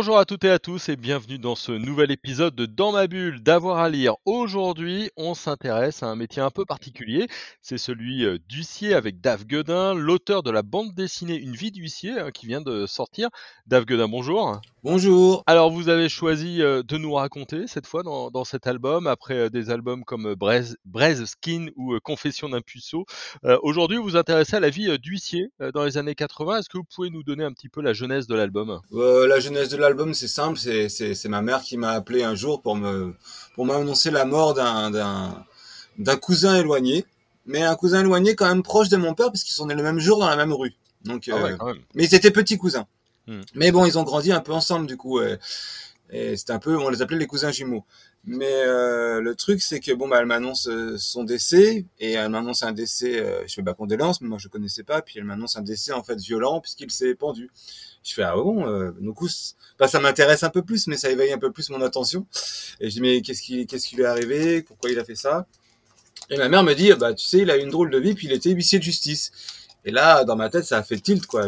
Bonjour à toutes et à tous et bienvenue dans ce nouvel épisode de Dans ma bulle d'avoir à lire. Aujourd'hui, on s'intéresse à un métier un peu particulier, c'est celui euh, d'huissier avec Dave Guedin, l'auteur de la bande dessinée Une vie d'huissier hein, qui vient de sortir. Dave Guedin, bonjour. Bonjour. Alors vous avez choisi euh, de nous raconter cette fois dans, dans cet album, après euh, des albums comme Braise, Braise Skin ou Confession d'un puceau. Aujourd'hui, vous vous intéressez à la vie d'huissier dans les années 80. Est-ce que vous pouvez nous donner un petit peu la jeunesse de l'album? La jeunesse de l'album, c'est simple, c'est ma mère qui m'a appelé un jour pour me pour m'annoncer la mort d'un cousin éloigné, mais un cousin éloigné quand même proche de mon père parce qu'ils sont nés le même jour dans la même rue. Donc, Ah ouais, euh, mais ils étaient petits cousins. Hmm. Mais bon, ils ont grandi un peu ensemble du coup. euh, et c'était un peu, on les appelait les cousins jumeaux. Mais euh, le truc, c'est que bon, bah, elle m'annonce euh, son décès et elle m'annonce un décès. euh, je fais bah condoléances, mais moi je connaissais pas. Puis elle m'annonce un décès en fait violent puisqu'il s'est pendu. Je fais ah bon, euh, du coup, bah, ça m'intéresse un peu plus, mais ça éveille un peu plus mon attention. Et je dis mais qu'est-ce qui, qu'est-ce qui lui est arrivé? Pourquoi il a fait ça? Et ma mère me dit bah tu sais, il a eu une drôle de vie, puis il était huissier de justice. Et là, dans ma tête, ça a fait tilt quoi.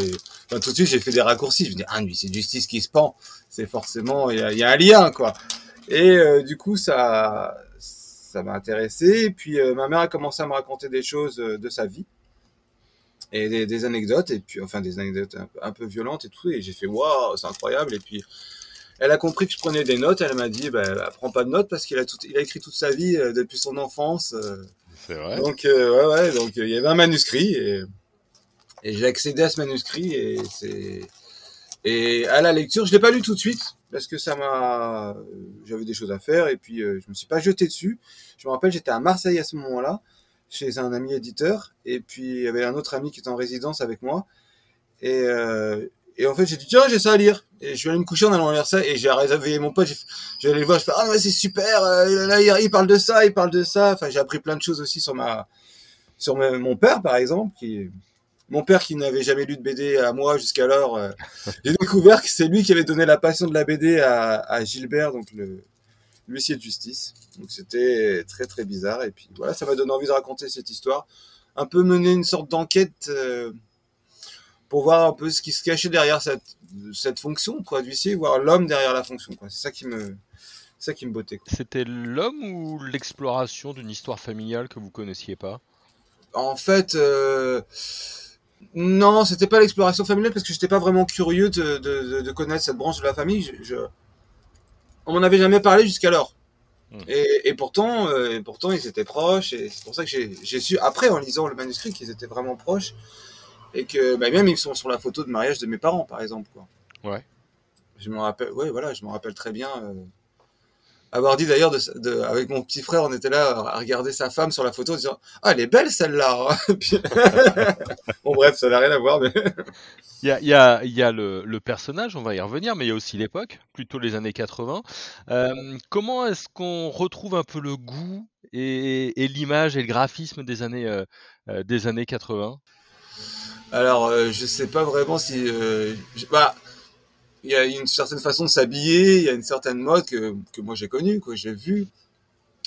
Tout de suite, j'ai fait des raccourcis. Je me dis ah, un huissier de justice qui se pend, c'est forcément il y y a un lien quoi. Et euh, du coup, ça, ça m'a intéressé. Et puis euh, ma mère a commencé à me raconter des choses euh, de sa vie et des, des anecdotes et puis enfin des anecdotes un, peu- un peu violentes et tout. Et j'ai fait waouh, c'est incroyable. Et puis elle a compris que je prenais des notes. Elle m'a dit bah, bah, prends pas de notes parce qu'il a tout, il a écrit toute sa vie euh, depuis son enfance. euh. C'est vrai. donc euh, ouais ouais, donc il y avait un manuscrit et, et j'ai accédé à ce manuscrit et c'est et à la lecture, je l'ai pas lu tout de suite parce que ça m'a, j'avais des choses à faire et puis euh, je me suis pas jeté dessus. Je me rappelle, j'étais à Marseille à ce moment-là chez un ami éditeur et puis il y avait un autre ami qui était en résidence avec moi. Et euh, et en fait j'ai dit tiens j'ai ça à lire. Et je suis allé me coucher en allant lire ça et j'ai réveillé mon pote j'ai j'allais le voir je fais ah ouais c'est super euh, là il, parle de ça il parle de ça. Enfin j'ai appris plein de choses aussi sur ma sur mon père par exemple qui mon père qui n'avait jamais lu de BD à moi jusqu'alors euh, j'ai découvert que c'est lui qui avait donné la passion de la BD à, à Gilbert donc le l'huissier de justice donc c'était très très bizarre et puis voilà ça m'a donné envie de raconter cette histoire un peu mener une sorte d'enquête euh, pour voir un peu ce qui se cachait derrière cette, cette fonction quoi d'huissier, voir l'homme derrière la fonction quoi. C'est ça qui me c'est ça qui me bottait. quoi. C'était l'homme ou l'exploration d'une histoire familiale que vous connaissiez pas? En fait euh, non, c'était pas l'exploration familiale parce que j'étais pas vraiment curieux de, de, connaître cette branche de la famille. Je, je- On m'en avait jamais parlé jusqu'alors. Hmm. Et, et pourtant, euh, et pourtant, ils étaient proches. Et c'est pour ça que j'ai su après, en lisant le manuscrit, qu'ils étaient vraiment proches. Et que bah, même ils sont sur la photo de mariage de mes parents, par exemple. Quoi. Ouais. Je me rappelle, ouais, voilà, je me rappelle très bien. euh, avoir dit d'ailleurs, de, de- avec mon petit frère, on était là à regarder sa femme sur la photo en disant Ah, elle est belle celle-là Bon, bref, ça n'a rien à voir, mais. Il y a, il y a- il y a le, le personnage, on va y revenir, mais il y a aussi l'époque, plutôt les années 80. Euh, comment est-ce qu'on retrouve un peu le goût et, et l'image et le graphisme des années, euh, euh, des années 80 Alors, euh, je sais pas vraiment si. euh, bah, il y a une certaine façon de s'habiller, il y a une certaine mode que, que moi j'ai connue, que j'ai vue.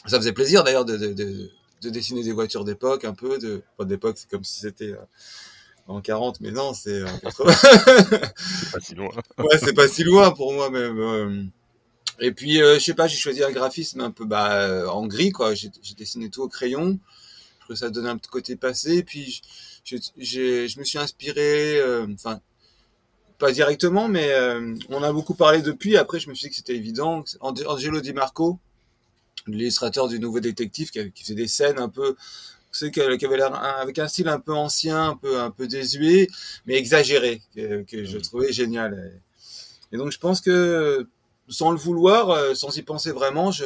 Ça faisait plaisir d'ailleurs de, de, de, de dessiner des voitures d'époque, un peu. De, d'époque, c'est comme si c'était euh, en 40, mais non, c'est en 80. C'est pas si loin. ouais, c'est pas si loin pour moi même. euh. Et puis, euh, je sais pas, j'ai choisi un graphisme un peu bah, en gris, quoi. J'ai dessiné tout au crayon. Je trouvais ça donnait un petit côté passé. Puis, je, j'ai- je me suis inspiré, enfin, pas directement, mais euh, on a beaucoup parlé depuis. Après, je me suis dit que c'était évident. Ang- Angelo Di Marco, l'illustrateur du Nouveau Détective, qui, avait- qui faisait des scènes un peu, qui avait un- avec un style un peu ancien, un peu un peu désuet, mais exagéré, que, que je trouvais génial. Et, donc, je pense que sans le vouloir, euh, sans y penser vraiment, je,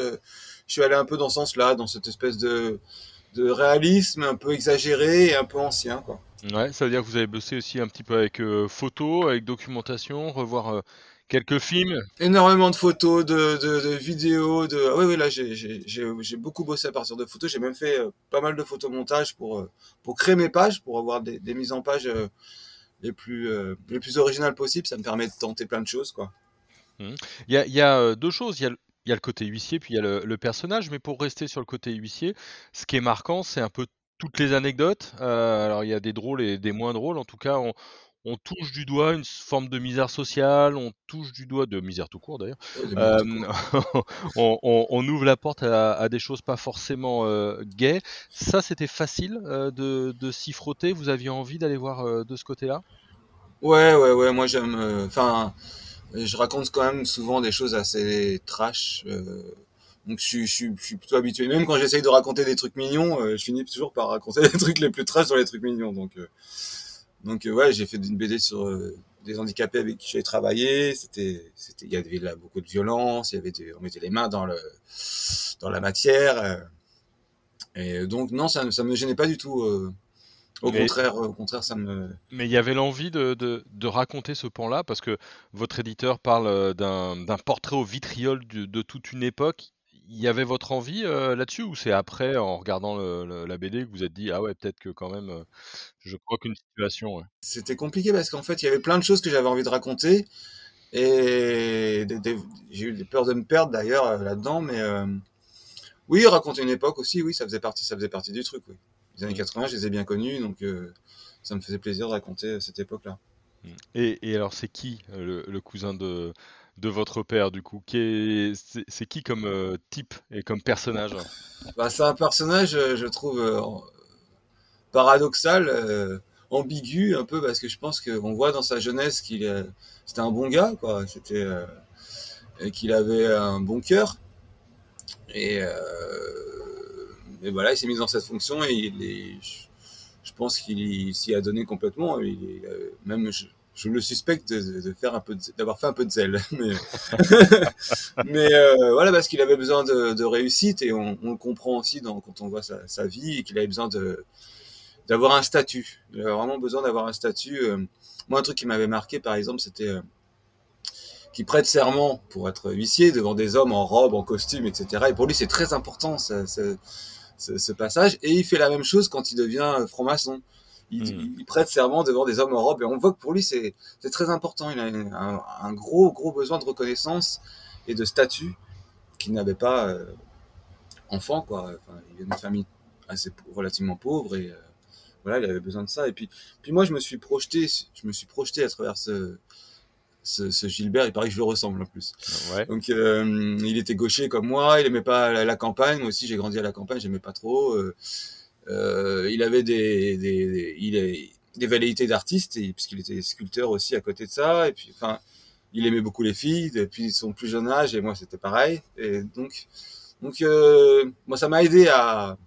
je suis allé un peu dans ce sens-là, dans cette espèce de de réalisme un peu exagéré et un peu ancien, quoi. Ouais, ça veut dire que vous avez bossé aussi un petit peu avec euh, photos, avec documentation, revoir euh, quelques films. énormément de photos, de, de, de vidéos, de ah oui oui là j'ai j'ai j'ai j'ai beaucoup bossé à partir de photos. J'ai même fait euh, pas mal de photomontage pour euh, pour créer mes pages, pour avoir des, des mises en page euh, les plus, euh, les plus originales possibles. Ça me permet de tenter plein de choses, quoi. Il y a, il y a, euh, deux choses. Il y a, le- il y a le côté huissier, puis il y a le, le personnage. Mais pour rester sur le côté huissier, ce qui est marquant, c'est un peu toutes les anecdotes. Euh, alors, il y a des drôles et des moins drôles. En tout cas, on, on touche du doigt une forme de misère sociale, on touche du doigt de misère tout court d'ailleurs. Euh, on, on- on ouvre la porte à, à des choses pas forcément euh, gaies. Ça, c'était facile euh, de, de s'y frotter? Vous aviez envie d'aller voir de ce côté-là? Ouais, ouais, ouais, moi j'aime. Enfin, je raconte quand même souvent des choses assez trash. Donc je suis, je, suis, je suis plutôt habitué. Même quand j'essaye de raconter des trucs mignons, euh, je finis toujours par raconter les trucs les plus trash dans les trucs mignons. Donc, euh, donc euh, ouais, j'ai fait une BD sur euh, des handicapés avec qui j'ai travaillé. C'était, c'était, il y avait là beaucoup de violence. Il y avait des, on mettait les mains dans le, dans la matière. euh, et donc non, ça, ça me gênait pas du tout. au Mais- contraire, au contraire, ça me, Mais il y avait l'envie de, de, de raconter ce pan-là, parce que votre éditeur parle d'un d'un portrait au vitriol de, de toute une époque. Il y avait votre envie euh, là-dessus, ou c'est après, en regardant le- le- la BD, que vous êtes dit, ah ouais, peut-être que quand même, euh, je crois qu'une situation. ouais. C'était compliqué parce qu'en fait, il y avait plein de choses que j'avais envie de raconter. Et j'ai eu des peurs de me perdre d'ailleurs euh, là-dedans. Mais euh, oui, raconter une époque aussi, oui, ça faisait partie, ça faisait partie du truc. Oui. Les années Mm. 80, je les ai bien connus, donc ça me faisait plaisir de raconter cette époque-là. Et, et alors, c'est qui le, le cousin de, de votre père, du coup C'est qui comme euh, type et comme personnage Bah, c'est un personnage, euh, je trouve, euh, paradoxal, ambigu un peu, parce que je pense qu'on voit dans sa jeunesse qu'il c'était un bon gars, quoi. C'était qu'il avait un bon cœur. Et, voilà, il s'est mis dans cette fonction et je, pense qu'il s'y a donné complètement. Il même je le suspecte de, faire un peu, d'avoir fait un peu de zèle. Mais, euh, voilà, parce qu'il avait besoin de, réussite et on, le comprend aussi quand on voit sa, vie qu'il avait besoin d'avoir un statut. Il avait vraiment besoin d'avoir un statut. euh. Moi, un truc qui m'avait marqué, par exemple, c'était euh, qu'il prête serment pour être huissier devant des hommes en robe, en costume, etc. Et pour lui, c'est très important ce, passage. Et il fait la même chose quand il devient franc-maçon. Il, Mhm. il prête serment devant des hommes en robe et on voit que pour lui, c'est très important. Il a un, un gros, gros besoin de reconnaissance et de statut qu'il n'avait pas euh, enfant, quoi. Enfin, il vient d'une famille assez relativement pauvre et euh, voilà, il avait besoin de ça. Et puis, puis moi, je me suis projeté, je me suis projeté à travers ce, ce, ce Gilbert. Il paraît que je le ressemble en plus. Ouais. Donc, euh, il était gaucher comme moi. Il aimait pas la, la campagne. Moi aussi, j'ai grandi à la campagne. J'aimais pas trop. Euh, il avait des, des, des- il est, des velléités d'artiste, puisqu'il était sculpteur aussi à côté de ça. Et puis, enfin, il aimait beaucoup les filles depuis son plus jeune âge. Et moi, c'était pareil. Et donc, donc, euh, moi, ça m'a aidé à,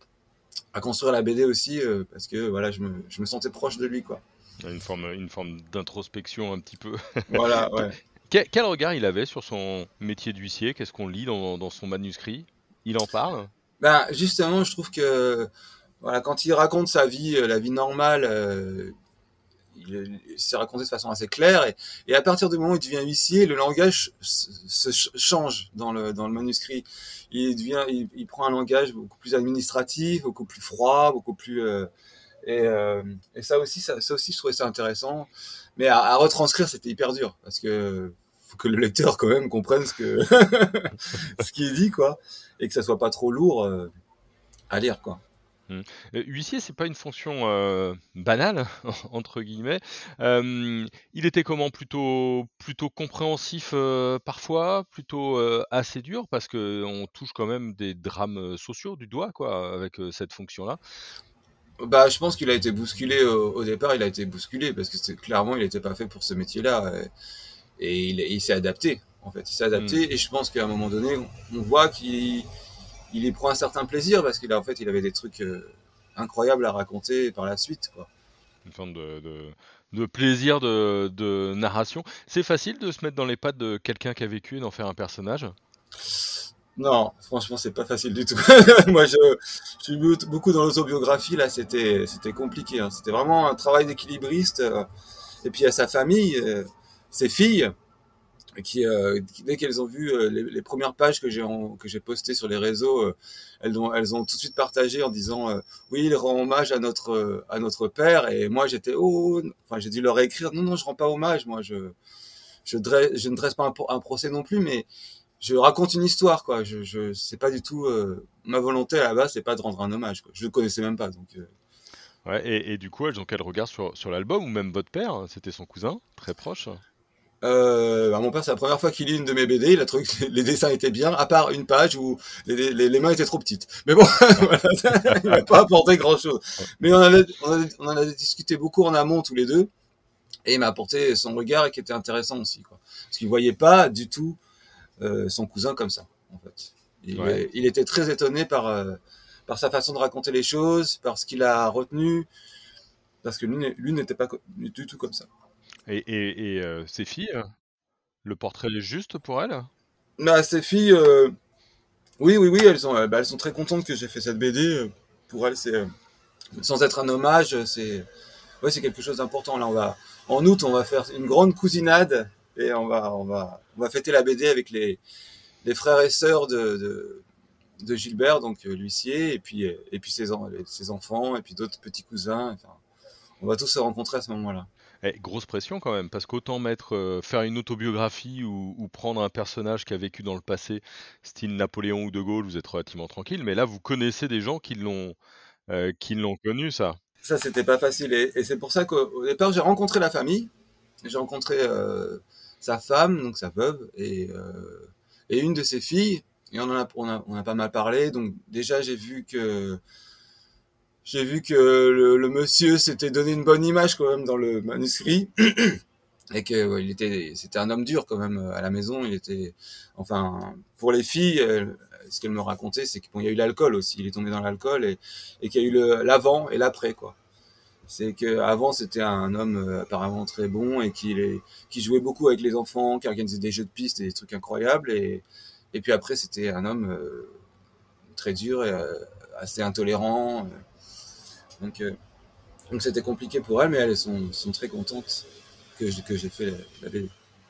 à construire la BD aussi, euh, parce que voilà, je me, je me sentais proche de lui, quoi. Une forme, une forme d'introspection un petit peu. Voilà, ouais. Quel, quel regard il avait sur son métier d'huissier? Qu'est-ce qu'on lit dans, dans son manuscrit? Il en parle? Ben, justement, je trouve que voilà, quand il raconte sa vie, euh, la vie normale, euh, il, s'est raconté de façon assez claire. Et, et à partir du moment où il devient huissier, le langage se, se ch- change dans le, dans le manuscrit. Il, devient, il, il prend un langage beaucoup plus administratif, beaucoup plus froid, beaucoup plus... euh, et, euh, et ça aussi, ça, ça aussi, je trouvais ça intéressant. Mais à, à retranscrire, c'était hyper dur parce que faut que le lecteur quand même comprenne ce que ce qu'il dit, quoi, et que ça soit pas trop lourd euh, à lire, quoi. Euh, Huissier, c'est pas une fonction euh, banale entre guillemets. Euh, il était comment? Plutôt plutôt compréhensif parfois, plutôt assez dur? Parce que on touche quand même des drames sociaux du doigt quoi avec cette fonction-là. Bah, je pense qu'il a été bousculé au, au départ. Il a été bousculé parce que clairement, il n'était pas fait pour ce métier-là, et il, il s'est adapté. En fait, il s'est adapté, et je pense qu'à un moment donné, on, on voit qu'il il y prend un certain plaisir parce qu'il a en fait, il avait des trucs euh, incroyables à raconter par la suite, quoi. Une forme de, de, de plaisir de, de narration. C'est facile de se mettre dans les pattes de quelqu'un qui a vécu et d'en faire un personnage? Non, franchement, c'est pas facile du tout. Moi, je, je suis beau- beaucoup dans l'autobiographie. Là, c'était, c'était compliqué. hein. C'était vraiment un travail d'équilibriste. euh, et puis, à sa famille, euh, ses filles. Euh, dès qu'elles ont vu euh, les, premières pages que j'ai postées sur les réseaux, euh, elles ont tout de suite partagé en disant oui il rend hommage à notre père. Et moi j'étais oh enfin j'ai dû leur écrire non non je rends pas hommage. Moi je ne dresse pas un, procès non plus mais je raconte une histoire je je c'est pas du tout ma volonté à la base c'est pas de rendre un hommage quoi. Je le connaissais même pas et, du coup, elles ont quel regard sur, sur l'album Ou même votre père hein, C'était son cousin, très proche? Euh, bah mon père, c'est la première fois qu'il lit une de mes BD. Il a trouvé que les dessins étaient bien, à part une page où les, les, les mains étaient trop petites. Mais bon, il n'a pas apporté grand-chose. Mais on, avait, on, avait, on en avait discuté beaucoup en amont tous les deux. Et il m'a apporté son regard qui était intéressant aussi. Quoi. Parce qu'il voyait pas du tout euh, son cousin comme ça, en fait. Il, ouais. il était très étonné par, euh, par sa façon de raconter les choses, par ce qu'il a retenu, parce que lui n'était pas du tout comme ça. Et, et, et euh, ces filles, le portrait est juste pour elles? Bah, Ces filles, euh, oui, oui, oui, elles sont, bah, elles sont très contentes que j'ai fait cette BD. Pour elles, c'est sans être un hommage, c'est ouais, quelque chose d'important. Là, en août, on va faire une grande cousinade et on va, on va, on va fêter la BD avec les, les frères et sœurs de, de, Gilbert, donc l'huissier, et puis, et puis ses, ses enfants, et puis d'autres petits cousins. On va tous se rencontrer à ce moment-là. Eh, grosse pression quand même, parce qu'autant mettre, euh, faire une autobiographie ou, prendre un personnage qui a vécu dans le passé, style Napoléon ou De Gaulle, vous êtes relativement tranquille, mais là vous connaissez des gens qui l'ont, euh, qui l'ont connu, ça. Ça c'était pas facile, et, c'est pour ça qu'au départ j'ai rencontré la famille, j'ai rencontré euh, sa femme, donc sa veuve, et, une de ses filles, et on en a, on a pas mal parlé, donc déjà j'ai vu que j'ai vu que le, monsieur s'était donné une bonne image quand même dans le manuscrit. Et que il était c'était un homme dur quand même à la maison. Il était enfin pour les filles ce qu'elle me racontait c'est qu'il y a eu l'alcool aussi. Il est tombé dans l'alcool et, qu'il y a eu l'avant et l'après quoi. C'est que avant c'était un homme apparemment très bon et qui jouait beaucoup avec les enfants qui organisait des jeux de piste et des trucs incroyables. Et puis après c'était un homme euh, très dur et euh, assez intolérant donc, euh, donc c'était compliqué pour elles, mais elles sont, sont très contentes que, que j'ai fait la, la BD.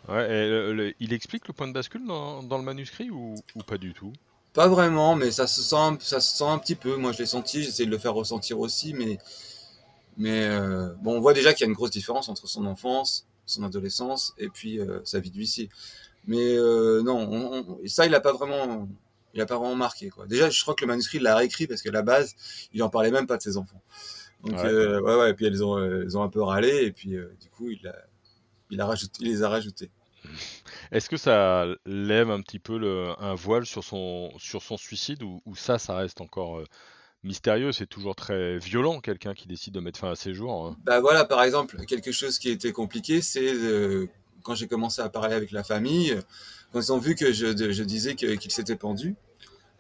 Ouais, et le, le, il explique le point de bascule dans, dans le manuscrit ou, ou, pas du tout? Pas vraiment, mais ça se sent, ça se sent un petit peu. Moi, je l'ai senti, j'essaie de le faire ressentir aussi, mais, mais euh, bon, on voit déjà qu'il y a une grosse différence entre son enfance, son adolescence et puis euh, sa vie d'huissier. Mais euh, non, on, on, ça, il a pas vraiment, il a pas vraiment marqué quoi. Déjà, je crois que le manuscrit il l'a réécrit parce qu'à la base, il en parlait même pas de ses enfants. Donc ouais, euh, ouais, ouais, et puis elles ont elles ont un peu râlé et puis euh, du coup, il a il a rajouté, il les a rajoutés. Est-ce que ça lève un petit peu le, un voile sur son sur son suicide ou, ou ça ça reste encore euh, mystérieux, c'est toujours très violent quelqu'un qui décide de mettre fin à ses jours. Hein? Bah voilà, par exemple, quelque chose qui était compliqué, c'est euh, quand j'ai commencé à parler avec la famille, quand ils ont vu que je, je disais qu'il qu s'était pendu,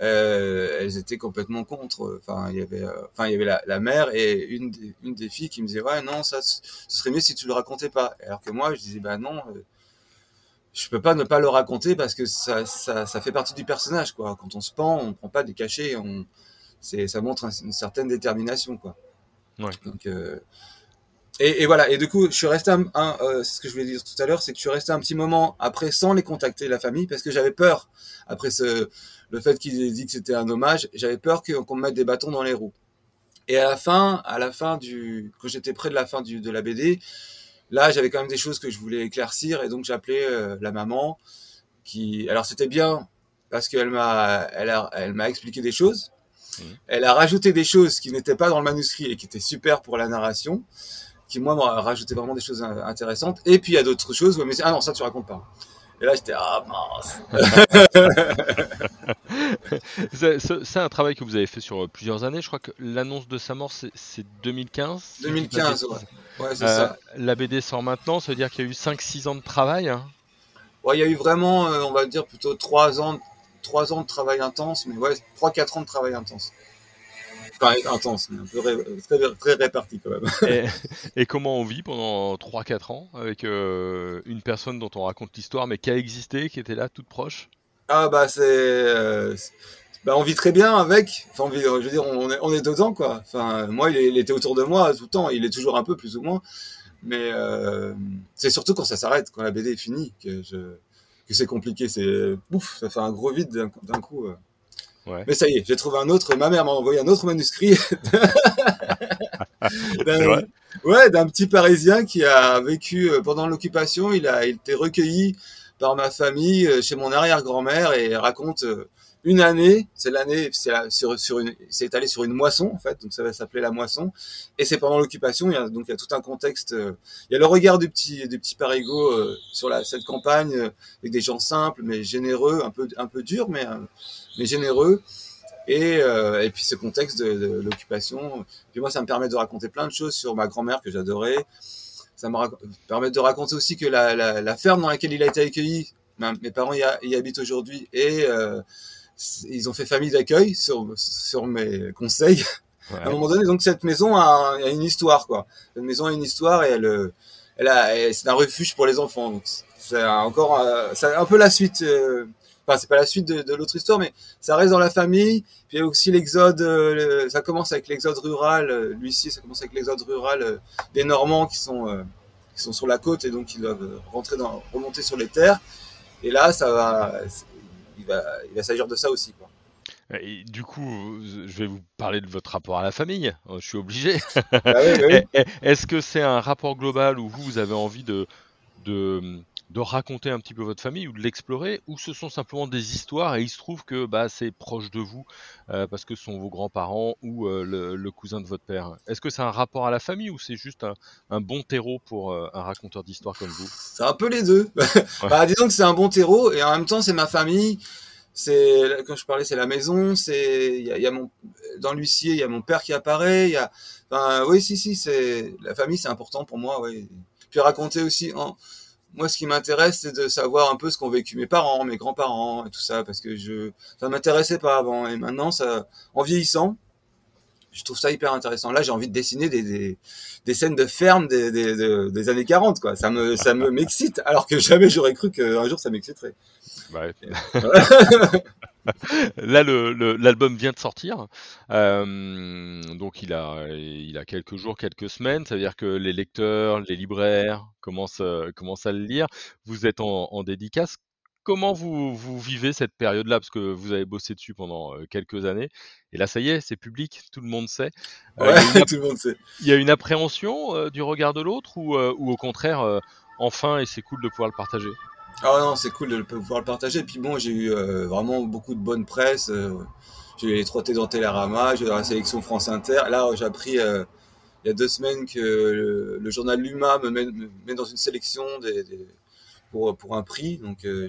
euh, elles étaient complètement contre. Enfin, il y avait, euh, enfin, il y avait la, la, mère et une des, une des filles qui me disait ouais non ça ce serait mieux si tu le racontais pas. Alors que moi je disais bah non, euh, je peux pas ne pas le raconter parce que ça, ça, ça fait partie du personnage quoi. Quand on se pend, on prend pas des cachets, on, c'est, ça montre un, une certaine détermination quoi. Ouais. Donc et, et, voilà. Et du coup, je suis resté un, un euh, c'est ce que je voulais dire tout à l'heure, c'est que je suis resté un petit moment après sans les contacter la famille parce que j'avais peur après ce le fait qu'ils aient dit que c'était un hommage, j'avais peur qu'on me mette des bâtons dans les roues. Et à la fin, à la fin du, quand j'étais près de la fin du, de la BD, là, j'avais quand même des choses que je voulais éclaircir et donc j'appelais euh, la maman qui, alors c'était bien parce qu'elle m'a, elle a, elle m'a expliqué des choses. Mmh. Elle a rajouté des choses qui n'étaient pas dans le manuscrit et qui étaient super pour la narration qui moi m'a rajouté vraiment des choses intéressantes. Et puis il y a d'autres choses où elle me dit ah non ça tu racontes pas. Et là j'étais ah mince. c'est un travail que vous avez fait sur plusieurs années. Je crois que l'annonce de sa mort c'est 2015. 2015 ouais. ouais c'est euh, ça. La BD sort maintenant, ça veut dire qu'il y a eu 5-6 ans de travail. Hein. Ouais, il y a eu vraiment, euh, on va dire plutôt 3 ans, 3 ans de travail intense, mais ouais 3-4 ans de travail intense intense, mais un peu ré, très, très, réparti quand même. et, et, comment on vit pendant 3-4 ans avec euh, une personne dont on raconte l'histoire, mais qui a existé, qui était là, toute proche? Ah bah c'est... Euh, bah, on vit très bien avec. Enfin, on vit, je veux dire, on est, on est dedans, quoi. Enfin, moi, il, est, il, était autour de moi tout le temps. Il est toujours un peu, plus ou moins. Mais euh, c'est surtout quand ça s'arrête, quand la BD est finie, que je, que c'est compliqué. C'est ouf, ça fait un gros vide d'un d'un coup. euh. Ouais. Mais ça y est, j'ai trouvé un autre. Ma mère m'a envoyé un autre manuscrit. D'un- ouais, d'un petit Parisien qui a vécu euh, pendant l'occupation. Il a il été recueilli par ma famille euh, chez mon arrière-grand-mère et raconte euh, une année. C'est l'année, c'est sur sur une, c'est étalé sur une moisson en fait. Donc ça va s'appeler la moisson. Et c'est pendant l'occupation. Il y a donc il y a tout un contexte. euh, il y a le regard du petit du petit Parigot euh, sur la cette campagne euh, avec des gens simples mais généreux, un peu un peu durs mais euh, mais généreux. Et, et puis ce contexte de, de l'occupation. Puis moi, ça me permet de raconter plein de choses sur ma grand-mère que j'adorais. Ça me permet de raconter aussi que la, la, la ferme dans laquelle il a été accueilli, mes parents y, habitent aujourd'hui et ils ont fait famille d'accueil sur, sur mes conseils. Ouais. À un moment donné, donc cette maison a, un- a une histoire, quoi. Cette maison a une histoire et elle, euh, elle c'est un refuge pour les enfants. Donc c'est encore, euh, c'est un peu la suite. euh, Enfin, c'est pas la suite de, de l'autre histoire, mais ça reste dans la famille. Puis il y a aussi l'exode. euh, le- ça commence avec l'exode rural. lui ici, ça commence avec l'exode rural des Normands qui sont qui sont sur la côte et donc ils doivent rentrer dans, remonter sur les terres. Et là, ça va, il va, il va s'agir de ça aussi, quoi. Et du coup, je vais vous parler de votre rapport à la famille. Euh, Je suis obligé. Ah oui, oui, oui. Eh, Est-ce que c'est un rapport global où vous, vous avez envie de, de, de raconter un petit peu votre famille ou de l'explorer, ou ce sont simplement des histoires et il se trouve que bah, c'est proche de vous euh, parce que ce sont vos grands-parents ou euh, le, le cousin de votre père Est-ce que c'est un rapport à la famille ou c'est juste un, un bon terreau pour euh, un raconteur d'histoire comme vous? C'est un peu les deux. bah, disons que c'est un bon terreau et en même temps c'est ma famille. C'est quand je parlais, c'est la maison. C'est il y a, il y a mon dans l'huissier, il y a mon père qui apparaît. Il y a, enfin, oui, si, si, c'est la famille, c'est important pour moi. Oui. Puis raconter aussi. En, moi, ce qui m'intéresse, c'est de savoir un peu ce qu'ont vécu mes parents, mes grands-parents et tout ça, parce que je ça m'intéressait pas avant et maintenant, ça, en vieillissant, je trouve ça hyper intéressant. Là, j'ai envie de dessiner des, des, des scènes de ferme des, des, des, des années 40, quoi. Ça me, ça me m'excite, alors que jamais j'aurais cru qu'un jour ça m'exciterait. Ouais. Là, le- le- l'album vient de sortir, Euh, donc il a, il a quelques jours, quelques semaines. Ça veut dire que les lecteurs, les libraires commencent, euh, commencent à le lire. Vous êtes en, en dédicace. Comment vous, vous vivez cette période-là? Parce que vous avez bossé dessus pendant euh, quelques années. Et là, ça y est, c'est public, tout le monde sait. Euh, il y a tout le monde sait. il y a une appréhension euh, du regard de l'autre ou, ou au contraire, enfin, et c'est cool de pouvoir le partager? Ah non, c'est cool de pouvoir le partager. Et puis bon, j'ai eu euh, vraiment beaucoup de bonne presse. euh, j'ai eu trottés dans Télérama, j'ai eu la sélection France Inter. Là, j'ai appris euh, il y a deux semaines que le, journal Luma me met, me met dans une sélection pour, pour un prix. Donc, je,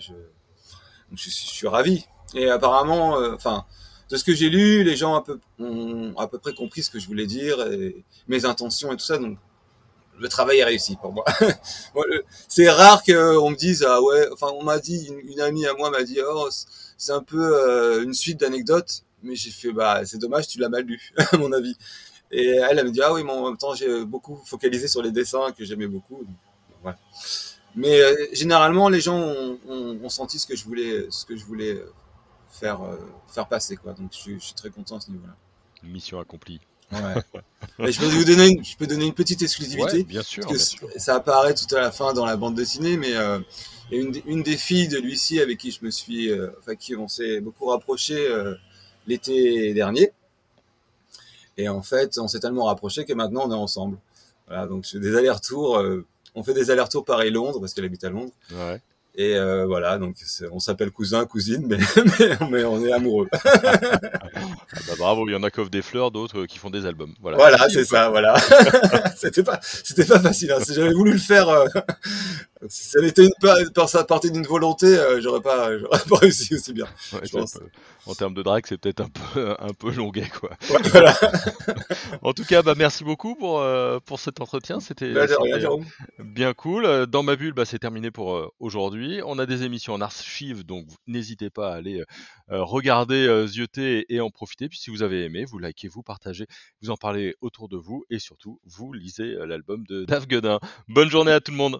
suis- ravi. Et apparemment, enfin, de ce que j'ai lu, les gens peu, ont à peu près compris ce que je voulais dire mes intentions et tout ça. Donc, le travail est réussi pour moi. C'est rare qu'on me dise ah ouais enfin on m'a dit une, amie à moi m'a dit oh c'est un peu euh, une suite d'anecdotes mais j'ai fait bah c'est dommage tu l'as mal lu à mon avis et elle elle me dit ah oui mais en même temps j'ai beaucoup focalisé sur les dessins que j'aimais beaucoup voilà. mais euh, généralement les gens ont, senti ce que je voulais ce que je voulais euh, faire faire passer quoi donc je, suis- je suis très content à ce niveau là Mission accomplie. Ouais. Je peux vous donner une, je peux donner une petite exclusivité Ouais, bien sûr. parce bien que sûr. ça apparaît tout à la fin dans la bande dessinée, mais euh, une, des- une des filles de l'huissier avec qui je me suis, euh, enfin qui on s'est beaucoup rapproché euh, l'été dernier. Et en fait, on s'est tellement rapproché que maintenant on est ensemble. Voilà, donc des allers-retours. euh, on fait des allers-retours Paris-Londres parce qu'elle habite à Londres. Ouais. Et euh, voilà, donc on s'appelle cousin, cousine, mais, mais, mais on est amoureux. Ah bah bravo, il y en a qui offrent des fleurs, d'autres euh, qui font des albums. Voilà, Voilà, c'est ça, voilà. c'était pas, c'était pas facile. Hein. Si j'avais voulu le faire, euh, si ça été une pa- par partie d'une volonté, euh, j'aurais pas, j'aurais pas réussi aussi bien. Ouais, je c'est pense. un peu- en termes de drague, c'est peut-être un peu, un peu longuet, quoi. Ouais, voilà. En tout cas, bah, merci beaucoup pour, euh, pour cet entretien. C'était Bah, bien cool. Euh, Dans ma bulle, bah, c'est terminé pour euh, aujourd'hui. On a des émissions en archive, donc n'hésitez pas à aller regarder, zioter et en profiter. Puis si vous avez aimé, vous likez, vous partagez, vous en parlez autour de vous et surtout, vous lisez l'album de Dave Godin. Bonne journée à tout le monde.